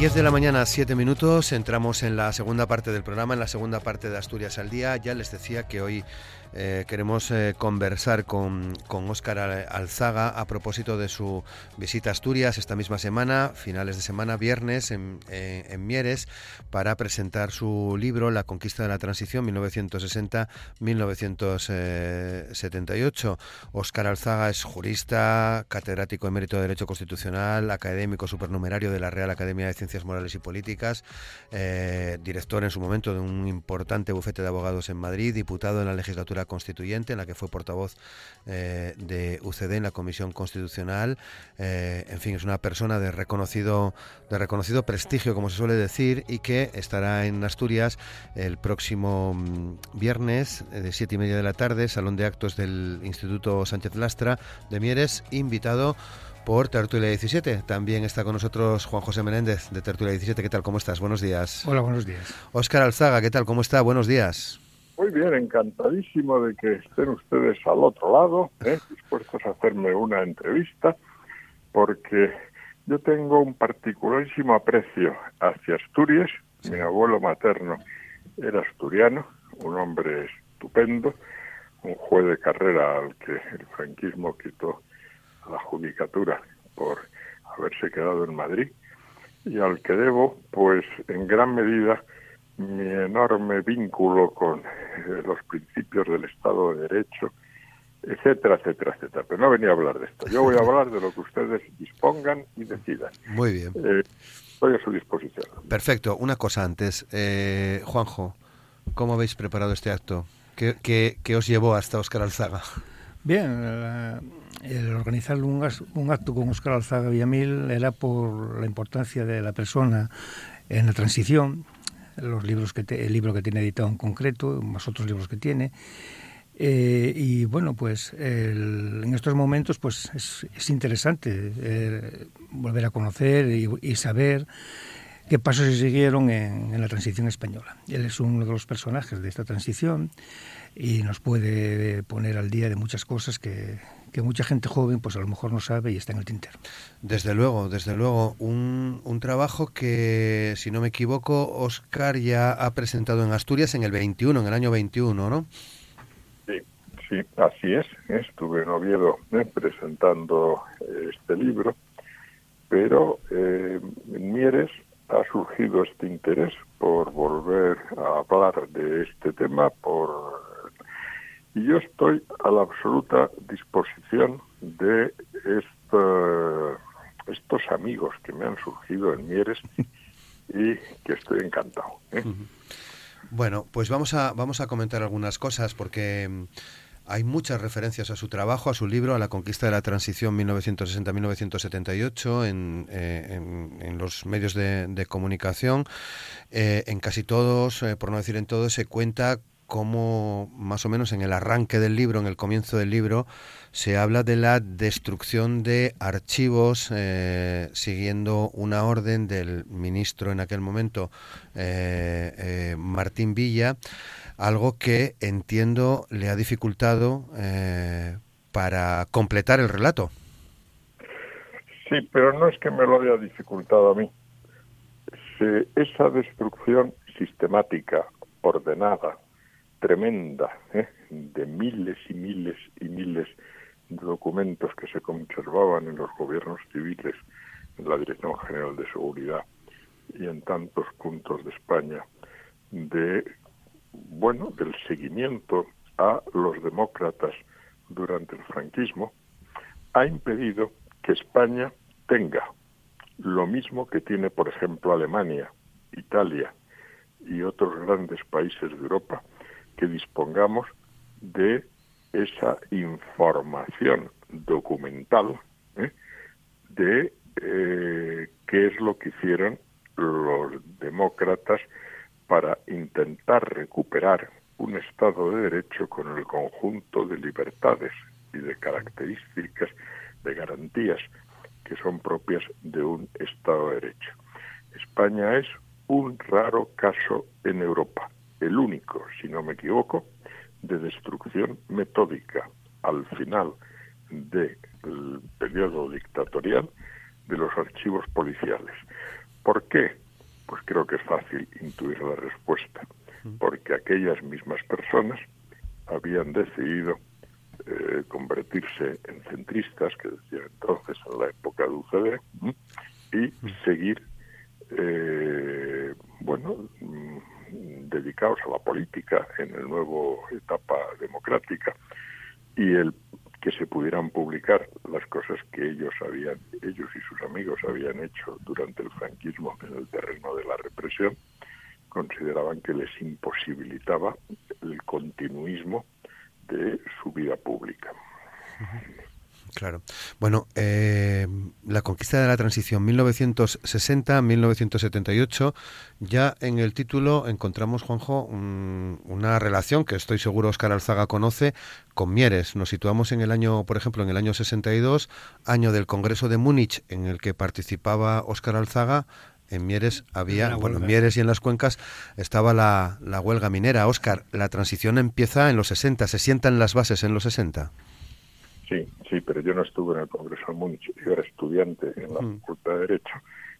10 de la mañana, 7 minutos, entramos en la segunda parte del programa, en la segunda parte de Asturias al Día. Ya les decía que hoy eh, queremos eh, conversar con, con Óscar Alzaga a propósito de su visita a Asturias esta misma semana, finales de semana, viernes, en, en Mieres, para presentar su libro La conquista de la transición 1960-1978. Óscar Alzaga es jurista, catedrático de mérito de Derecho Constitucional, académico supernumerario de la Real Academia de Ciencias Morales y Políticas, eh, director en su momento de un importante bufete de abogados en Madrid, diputado en la legislatura Constituyente, en la que fue portavoz eh, de UCD en la Comisión Constitucional. Eh, en fin, es una persona de reconocido, de reconocido prestigio, como se suele decir, y que estará en Asturias el próximo mm, viernes de siete y media de la tarde, Salón de Actos del Instituto Sánchez Lastra de Mieres, invitado por Tertulia 17. También está con nosotros Juan José Menéndez de Tertulia 17. ¿Qué tal? ¿Cómo estás? Buenos días. Hola, buenos días. Óscar Alzaga, ¿qué tal? ¿Cómo está? Buenos días. Muy bien, encantadísimo de que estén ustedes al otro lado, ¿eh? dispuestos a hacerme una entrevista, porque yo tengo un particularísimo aprecio hacia Asturias. Mi abuelo materno era asturiano, un hombre estupendo, un juez de carrera al que el franquismo quitó la judicatura por haberse quedado en Madrid y al que debo, pues en gran medida, mi enorme vínculo con eh, los principios del Estado de Derecho, etcétera, etcétera, etcétera. Pero no venía a hablar de esto. Yo voy a hablar de lo que ustedes dispongan y decidan. Muy bien. Eh, estoy a su disposición. Perfecto. Una cosa antes. Eh, Juanjo, ¿cómo habéis preparado este acto? ¿Qué, qué, os llevó hasta Óscar Alzaga? Bien, el organizar un, un acto con Óscar Alzaga Villamil era por la importancia de la persona en la transición los libros que el libro que tiene editado en concreto, más otros libros que tiene. Eh, y bueno, pues en estos momentos pues es, interesante eh, volver a conocer y, saber qué pasos se siguieron en, en, la transición española. Él es uno de los personajes de esta transición y nos puede poner al día de muchas cosas que, que mucha gente joven pues a lo mejor no sabe y está en el tintero. Desde luego, desde luego, un, un trabajo que, si no me equivoco, Oscar ya ha presentado en Asturias en el 21, en el año 21, ¿no? Sí, sí, así es. Estuve en Oviedo eh, presentando eh, este libro, pero eh, en Mieres ha surgido este interés por volver a hablar de este tema, por y yo estoy a la absoluta disposición de estos amigos que me han surgido en Mieres y que estoy encantado. ¿eh? Bueno, pues vamos a, vamos a comentar algunas cosas porque mm, hay muchas referencias a su trabajo, a su libro, a la conquista de la transición 1960-1978 en, eh, en, en, los medios de, comunicación. Eh, en casi todos, por no decir en todos, se cuenta cómo más o menos en el arranque del libro, en el comienzo del libro, se habla de la destrucción de archivos eh, siguiendo una orden del ministro en aquel momento, eh, eh, Martín Villa, algo que entiendo le ha dificultado para completar el relato. Sí, pero no es que me lo haya dificultado a mí. esa destrucción sistemática, ordenada, tremenda ¿eh? de miles y miles y miles de documentos que se conservaban en los gobiernos civiles, en la Dirección General de Seguridad y en tantos puntos de España, de bueno, del seguimiento a los demócratas durante el franquismo, ha impedido que España tenga lo mismo que tiene, por ejemplo, Alemania, Italia y otros grandes países de Europa, que dispongamos de esa información documental ¿eh? de eh, qué es lo que hicieron los demócratas para intentar recuperar un Estado de Derecho con el conjunto de libertades y de características, de garantías que son propias de un Estado de Derecho. España es un raro caso en Europa, el único, si no me equivoco, de destrucción metódica al final del periodo dictatorial de los archivos policiales. ¿Por qué? Pues creo que es fácil intuir la respuesta, porque aquellas mismas personas habían decidido eh, convertirse en centristas, que decía entonces en la época de UCD, y seguir, eh, bueno, mm, dedicados a la política en el nuevo etapa democrática y el que se pudieran publicar las cosas que ellos habían, ellos y sus amigos habían hecho durante el franquismo en el terreno de la represión, consideraban que les imposibilitaba el continuismo de su vida pública. Claro. Bueno, eh, la conquista de la transición 1960-1978, ya en el título encontramos, Juanjo, una relación que estoy seguro Oscar Alzaga conoce con Mieres. Nos situamos en el año, por ejemplo, en el año 62, año del Congreso de Múnich, en el que participaba Oscar Alzaga. En Mieres había, bueno, en Mieres y en las cuencas estaba la, la huelga minera. Oscar, la transición empieza en los 60, se sientan las bases en los 60. Sí, sí, pero yo no estuve en el Congreso de Múnich, yo era estudiante en la Facultad de Derecho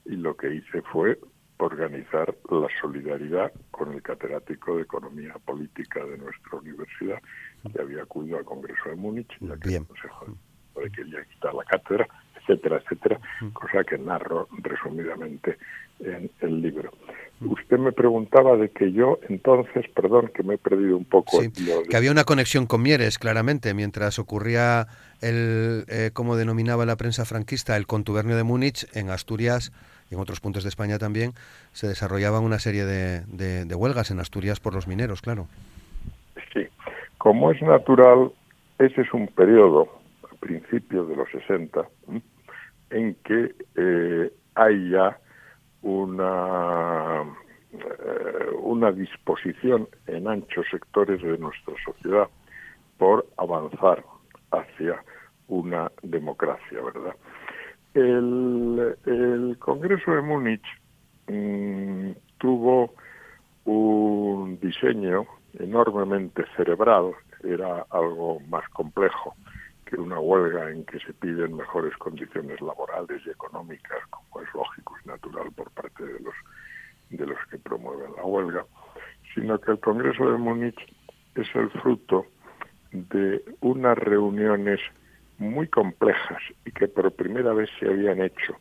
y lo que hice fue organizar la solidaridad con el catedrático de Economía Política de nuestra universidad, que había acudido al Congreso de Múnich, ya que el Consejo quería quitar la cátedra, etcétera, etcétera, cosa que narro resumidamente en el libro. Usted me preguntaba de que yo entonces, perdón, que me he perdido un poco. Sí, que había una conexión con Mieres, claramente, mientras ocurría el, eh, como denominaba la prensa franquista, el contubernio de Múnich, en Asturias y en otros puntos de España también, se desarrollaban una serie de, de, huelgas en Asturias por los mineros, claro. Sí, como es natural, ese es un periodo, a principios de los 60, en que eh, hay ya una, eh, una disposición en anchos sectores de nuestra sociedad por avanzar hacia una democracia, ¿verdad? El, Congreso de Múnich mm, tuvo un diseño enormemente cerebral, era algo más complejo que una huelga en que se piden mejores condiciones laborales y económicas, como es lógico y natural de los de los que promueven la huelga, sino que el Congreso de Múnich es el fruto de unas reuniones muy complejas y que por primera vez se habían hecho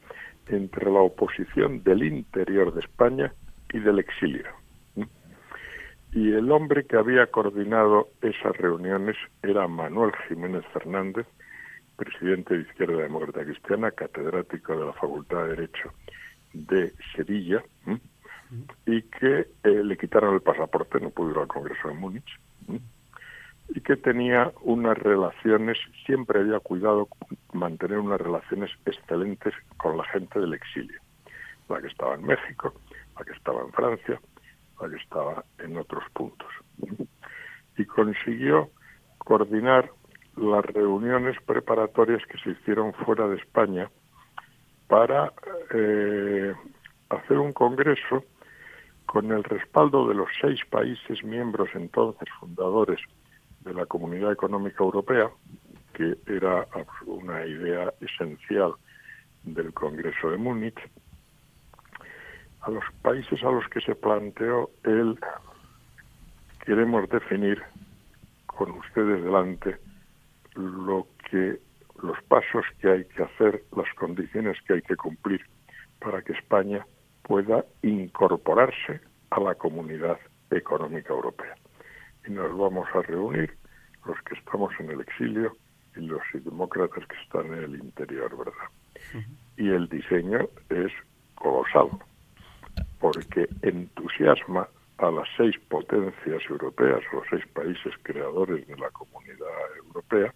entre la oposición del interior de España y del exilio. Y el hombre que había coordinado esas reuniones era Manuel Jiménez Fernández, presidente de Izquierda Demócrata Cristiana, catedrático de la Facultad de Derecho de Sevilla, y que eh, le quitaron el pasaporte, no pudo ir al Congreso de Múnich, y que tenía unas relaciones, siempre había cuidado mantener unas relaciones excelentes con la gente del exilio, la que estaba en México, la que estaba en Francia, que estaba en otros puntos. Y consiguió coordinar las reuniones preparatorias que se hicieron fuera de España para eh, hacer un congreso con el respaldo de los seis países miembros entonces fundadores de la Comunidad Económica Europea, que era una idea esencial del Congreso de Múnich, a los países a los que se planteó el queremos definir con ustedes delante lo que los pasos que hay que hacer, las condiciones que hay que cumplir para que España pueda incorporarse a la comunidad económica europea. Y nos vamos a reunir los que estamos en el exilio y los demócratas que están en el interior, ¿verdad? Y el diseño es colosal porque entusiasma a las seis potencias europeas, los seis países creadores de la comunidad europea,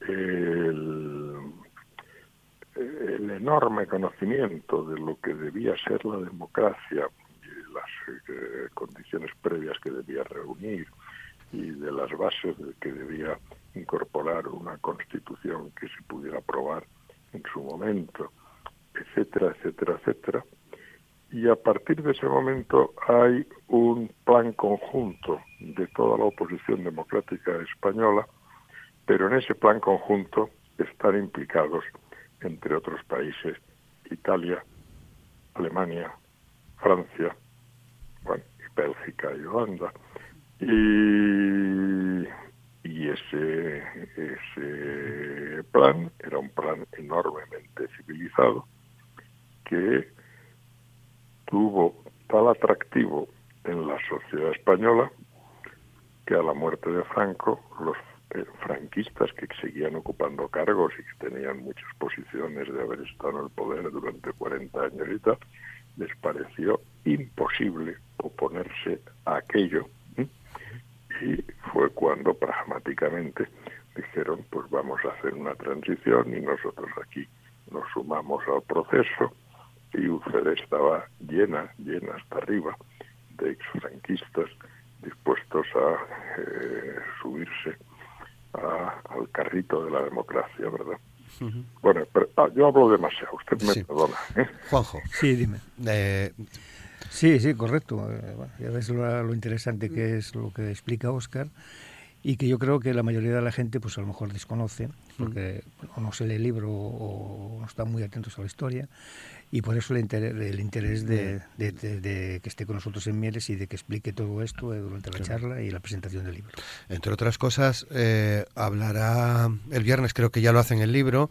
el, enorme conocimiento de lo que debía ser la democracia y las eh, condiciones previas que debía reunir y de las bases de que debía incorporar una constitución que se pudiera aprobar en su momento, etcétera, etcétera, etcétera, y a partir de ese momento hay un plan conjunto de toda la oposición democrática española, pero en ese plan conjunto están implicados, entre otros países, Italia, Alemania, Francia, bueno, Bélgica y Holanda. Y, y ese, ese plan era un plan enormemente civilizado que tuvo tal atractivo en la sociedad española que a la muerte de Franco los eh, franquistas que seguían ocupando cargos y que tenían muchas posiciones de haber estado en el poder durante 40 años y tal, les pareció imposible oponerse a aquello. Y fue cuando pragmáticamente dijeron, pues vamos a hacer una transición y nosotros aquí nos sumamos al proceso y UCD estaba llena, llena hasta arriba de exfranquistas dispuestos a eh, subirse al carrito de la democracia, ¿verdad? Bueno, pero, ah, yo hablo demasiado, usted me perdona. ¿eh? Juanjo. Sí, dime. Eh, sí, sí, correcto. ya ves lo, lo, interesante que es lo que explica Oscar y que yo creo que la mayoría de la gente pues a lo mejor desconoce porque o no se lee el libro o no están muy atentos a la historia y por eso el interés, el interés de, que esté con nosotros en Mieres y de que explique todo esto durante la charla y la presentación del libro. Entre otras cosas, eh, hablará el viernes, creo que ya lo hace en el libro,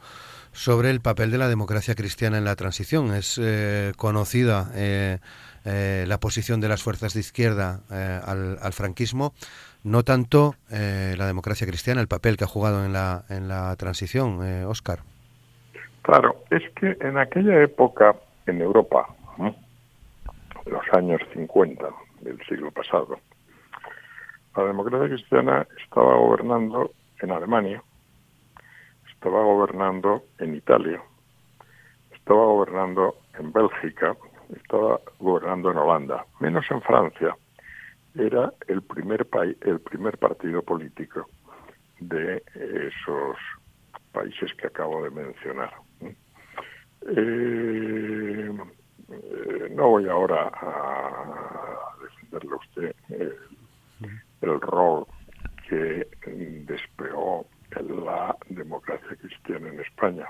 sobre el papel de la democracia cristiana en la transición. Es eh, conocida eh, la posición de las fuerzas de izquierda al, al, franquismo, no tanto la democracia cristiana, el papel que ha jugado en la, en la transición, Oscar. Claro, es que en aquella época en Europa, los años 50 del siglo pasado, la democracia cristiana estaba gobernando en Alemania, estaba gobernando en Italia, estaba gobernando en Bélgica, estaba gobernando en Holanda, menos en Francia. Era el primer país, el primer partido político de esos países que acabo de mencionar. Eh, eh, no voy ahora a defenderle a usted el, rol que despegó la democracia cristiana en España,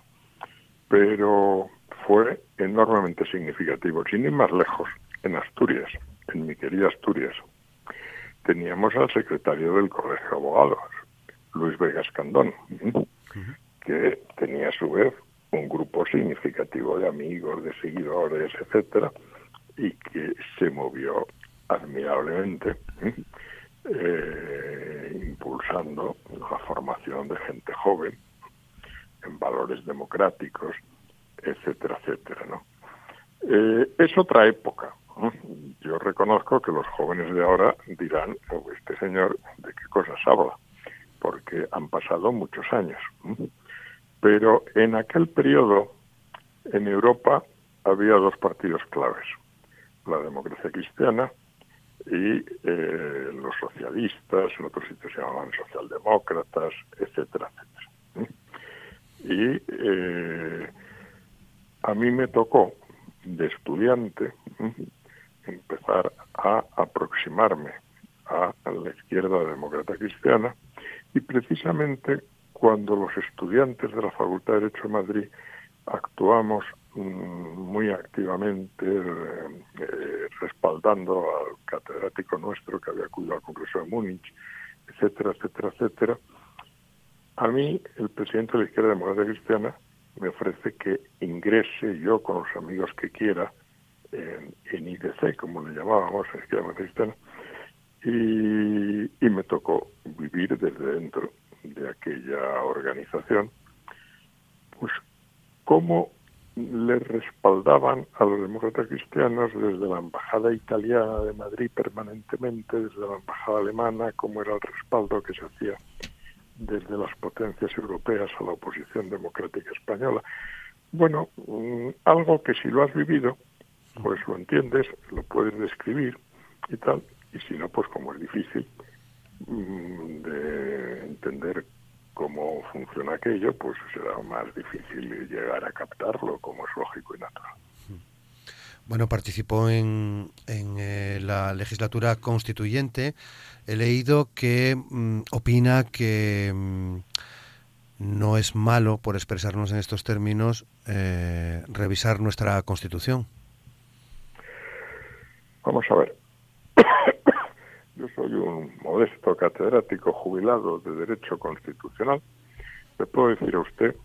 pero fue enormemente significativo, sin ir más lejos, en Asturias, en mi querida Asturias. Teníamos al secretario del Colegio de Abogados, Luis Vegas Candón, que tenía a su vez un grupo significativo de amigos, de seguidores, etcétera, y que se movió admirablemente, eh, impulsando la formación de gente joven en valores democráticos, etcétera, etcétera, ¿no? Eh, es otra época. Yo reconozco que los jóvenes de ahora dirán, este señor, ¿de qué cosas habla? Porque han pasado muchos años. Pero en aquel periodo, en Europa, había dos partidos claves, la democracia cristiana y eh, los socialistas, en otros sitios se llamaban socialdemócratas, etcétera, etcétera. Y eh, a mí me tocó, de estudiante, a aproximarme a la izquierda demócrata cristiana y precisamente cuando los estudiantes de la Facultad de Derecho de Madrid actuamos mm, muy activamente eh, respaldando al catedrático nuestro que había acudido al Congreso de Múnich, etcétera, etcétera, etcétera. A mí, el presidente de la Izquierda Democrática Cristiana me ofrece que ingrese yo con los amigos que quiera en, IDC, como le llamábamos, en Izquierda Cristiana, y, y me tocó vivir desde dentro de aquella organización, pues cómo le respaldaban a los demócratas cristianos desde la embajada italiana de Madrid permanentemente, desde la embajada alemana, cómo era el respaldo que se hacía desde las potencias europeas a la oposición democrática española. Bueno, mm, algo que si lo has vivido, pues lo entiendes, lo puedes describir y tal, y si no, pues como es difícil, Mm, de entender cómo funciona aquello, pues será más difícil llegar a captarlo, como es lógico y natural. Bueno, participó en, en la legislatura constituyente. He leído que mm, opina que mm, no es malo, por expresarnos en estos términos, eh, revisar nuestra Constitución. Vamos a ver. Yo soy un modesto catedrático jubilado de Derecho Constitucional. Le puedo decir a usted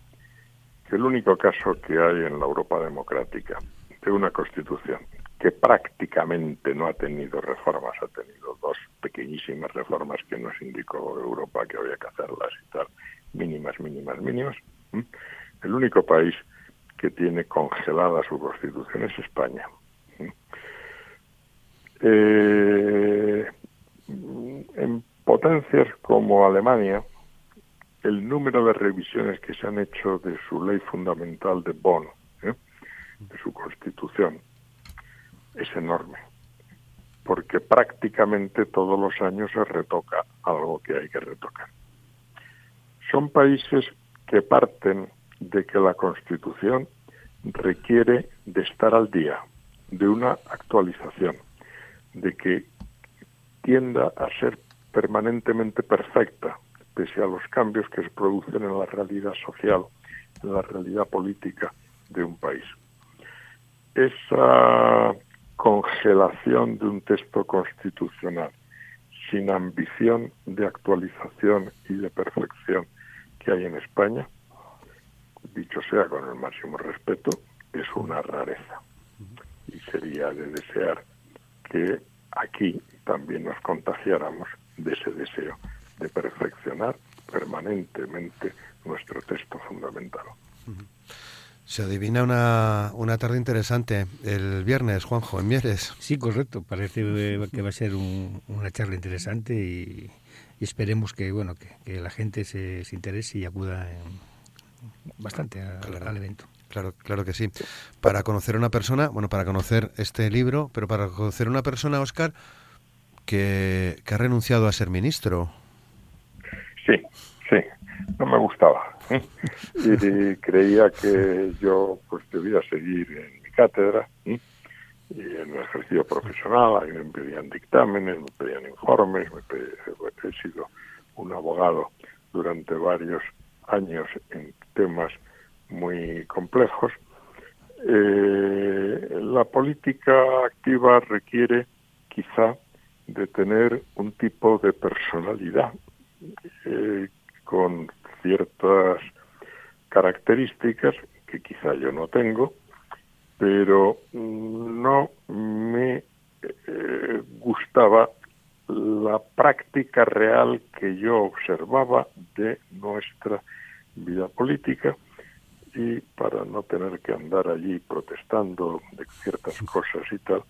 que el único caso que hay en la Europa democrática de una Constitución que prácticamente no ha tenido reformas, ha tenido dos pequeñísimas reformas que nos indicó Europa que había que hacerlas y tal, mínimas, mínimas, mínimas. El único país que tiene congelada su constitución es España. Eh, en potencias como Alemania, el número de revisiones que se han hecho de su ley fundamental de Bonn, ¿eh? de su constitución, es enorme, porque prácticamente todos los años se retoca algo que hay que retocar. Son países que parten de que la Constitución requiere de estar al día, de una actualización, de que tienda a ser permanentemente perfecta, pese a los cambios que se producen en la realidad social, en la realidad política de un país. Esa congelación de un texto constitucional sin ambición de actualización y de perfección que hay en España, dicho sea con el máximo respeto, es una rareza. Y sería de desear que aquí también nos contagiáramos de ese deseo de perfeccionar permanentemente nuestro texto fundamental. Se adivina una, una tarde interesante el viernes, Juanjo, en Mieres. Sí, correcto. Parece que va a ser una charla interesante y, esperemos que bueno que, la gente se, interese y acuda bastante al evento. Claro, claro que sí. Para conocer a una persona, bueno, para conocer este libro, pero para conocer a una persona, Oscar, que, ha renunciado a ser ministro. Sí, sí, no me gustaba. y creía que yo pues debía seguir en mi cátedra y en el ejercicio profesional, ahí me pedían dictámenes, me pedían informes, me he sido un abogado durante varios años en temas muy complejos. Eh, la política activa requiere quizá de tener un tipo de personalidad eh, con ciertas características que quizá yo no tengo, pero no me eh, gustaba la práctica real que yo observaba de nuestra vida política y para no tener que andar allí protestando de ciertas cosas y tal,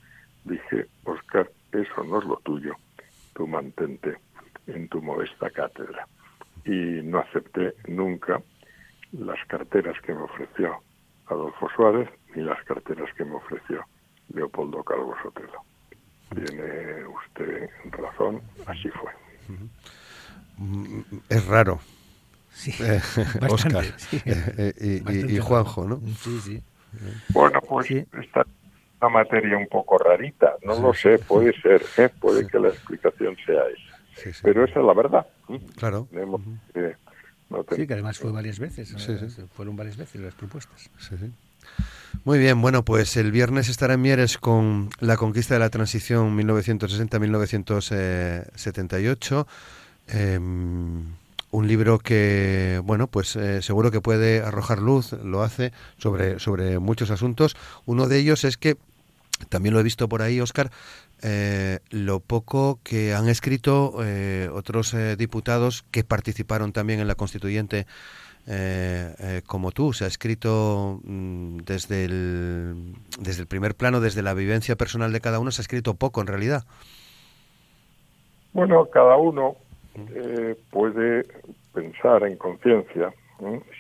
dije, Oscar, eso no es lo tuyo, tú mantente en tu modesta cátedra y no acepté nunca las carteras que me ofreció Adolfo Suárez ni las carteras que me ofreció Leopoldo Calvo Sotelo. Tiene usted razón, así fue. Es raro. Sí, Oscar eh, eh, y, Juanjo, ¿no? Sí, sí. Bueno, pues esta una materia un poco rarita, no lo sé, puede ser, ¿eh? puede que la explicación sea esa. Pero esa es la verdad. Claro. sí, que además fue varias veces. Fueron varias veces las propuestas. Muy bien, bueno, pues el viernes estará en Mieres con la conquista de la transición 1960-1978. Em, un libro que, bueno, pues eh, seguro que puede arrojar luz, lo hace, sobre, sobre muchos asuntos. Uno de ellos es que, también lo he visto por ahí, Oscar, eh, lo poco que han escrito eh, otros diputados que participaron también en la constituyente como tú. Se ha escrito mm, desde, el, desde el primer plano, desde la vivencia personal de cada uno, se ha escrito poco en realidad. Bueno, cada uno puede pensar en conciencia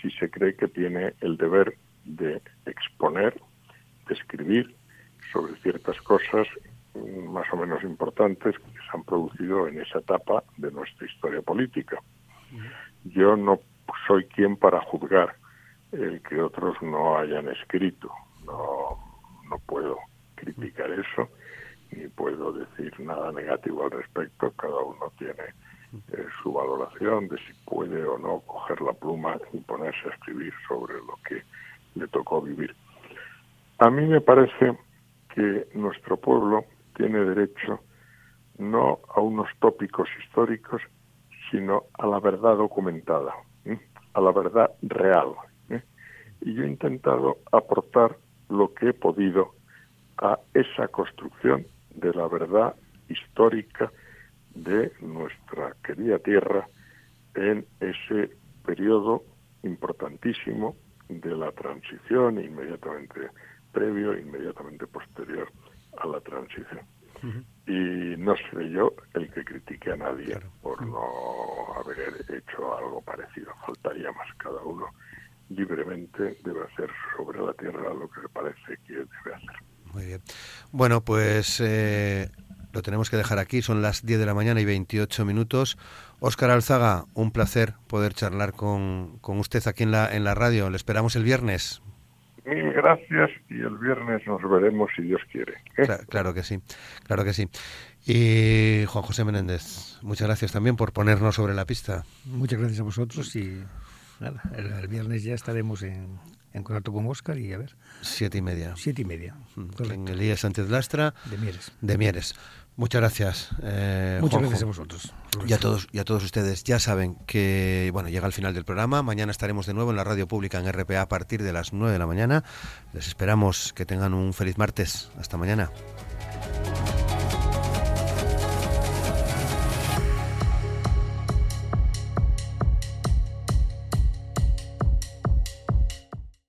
si se cree que tiene el deber de exponer, de escribir sobre ciertas cosas más o menos importantes que se han producido en esa etapa de nuestra historia política. Yo no soy quien para juzgar el que otros no hayan escrito, no, no puedo criticar eso, ni puedo decir nada negativo al respecto. Cada uno tiene eh, su valoración de si puede o no coger la pluma y ponerse a escribir sobre lo que le tocó vivir. A mí me parece que nuestro pueblo tiene derecho no a unos tópicos históricos, sino a la verdad documentada, a la verdad real. Y yo he intentado aportar lo que he podido a esa construcción de la verdad histórica de nuestra querida tierra en ese periodo importantísimo de la transición inmediatamente previo inmediatamente posterior a la transición. Y no seré yo el que critique a nadie por no haber hecho algo parecido. Faltaría más. Cada uno libremente debe hacer sobre la tierra lo que le parece que debe hacer. Muy bien. Bueno, pues eh, lo tenemos que dejar aquí. Son las 10 de la mañana y 28 minutos. Óscar Alzaga, un placer poder charlar con, con usted aquí en la, en la radio. Le esperamos el viernes. Mil gracias y el viernes nos veremos si Dios quiere. ¿eh? Claro, que sí, claro que sí. Y Juan José Menéndez, muchas gracias también por ponernos sobre la pista. Muchas gracias a vosotros y nada, el, viernes ya estaremos en, en contacto con Oscar y a ver. Siete y media. Siete y media. Mm, en el día Sánchez Lastra. De Mieres. De Mieres. Muchas gracias. Eh, Muchas gracias a vosotros. Y a todos y a todos ustedes. Ya saben que bueno llega el final del programa. Mañana estaremos de nuevo en la radio pública en RPA a partir de las 9 de la mañana. Les esperamos que tengan un feliz martes. Hasta mañana.